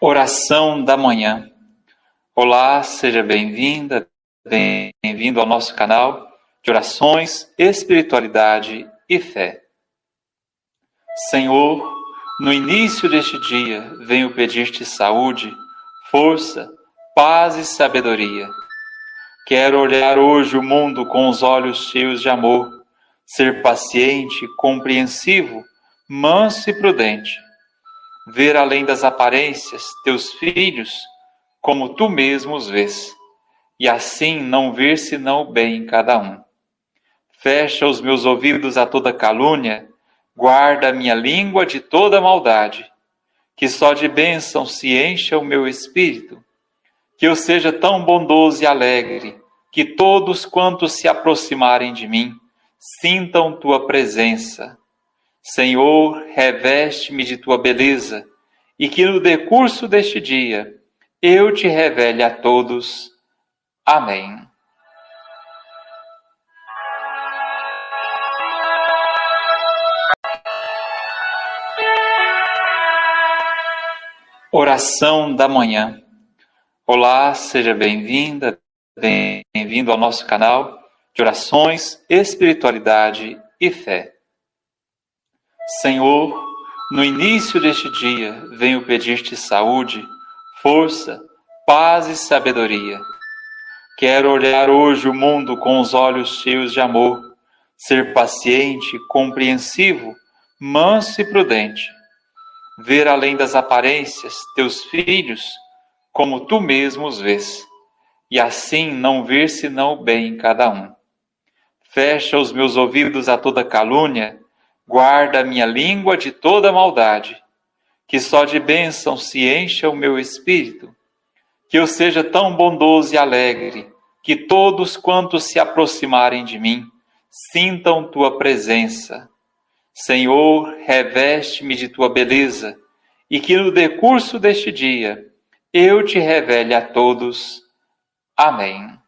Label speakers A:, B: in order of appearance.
A: Oração da manhã. Olá, seja bem-vinda, bem-vindo ao nosso canal de orações, espiritualidade e fé. Senhor, no início deste dia venho pedir-te saúde, força, paz e sabedoria. Quero olhar hoje o mundo com os olhos cheios de amor, ser paciente, compreensivo, manso e prudente. Ver além das aparências teus filhos como tu mesmo os vês, e assim não ver senão o bem em cada um. Fecha os meus ouvidos a toda calúnia, guarda a minha língua de toda maldade, que só de bênção se encha o meu espírito, que eu seja tão bondoso e alegre, que todos quantos se aproximarem de mim sintam tua presença Senhor, reveste-me de tua beleza, e que no decurso deste dia eu te revele a todos. Amém. Oração da manhã. Olá, seja bem-vinda, bem-vindo ao nosso canal de orações, espiritualidade e fé. Senhor, no início deste dia venho pedir-te saúde, força, paz e sabedoria. Quero olhar hoje o mundo com os olhos cheios de amor, ser paciente, compreensivo, manso e prudente. Ver além das aparências teus filhos como tu mesmo os vês, e assim não ver senão o bem em cada um. Fecha os meus ouvidos a toda calúnia Guarda a minha língua de toda maldade, que só de bênção se encha o meu espírito, que eu seja tão bondoso e alegre, que todos quantos se aproximarem de mim sintam tua presença. Senhor, reveste-me de tua beleza, e que no decurso deste dia eu te revele a todos. Amém.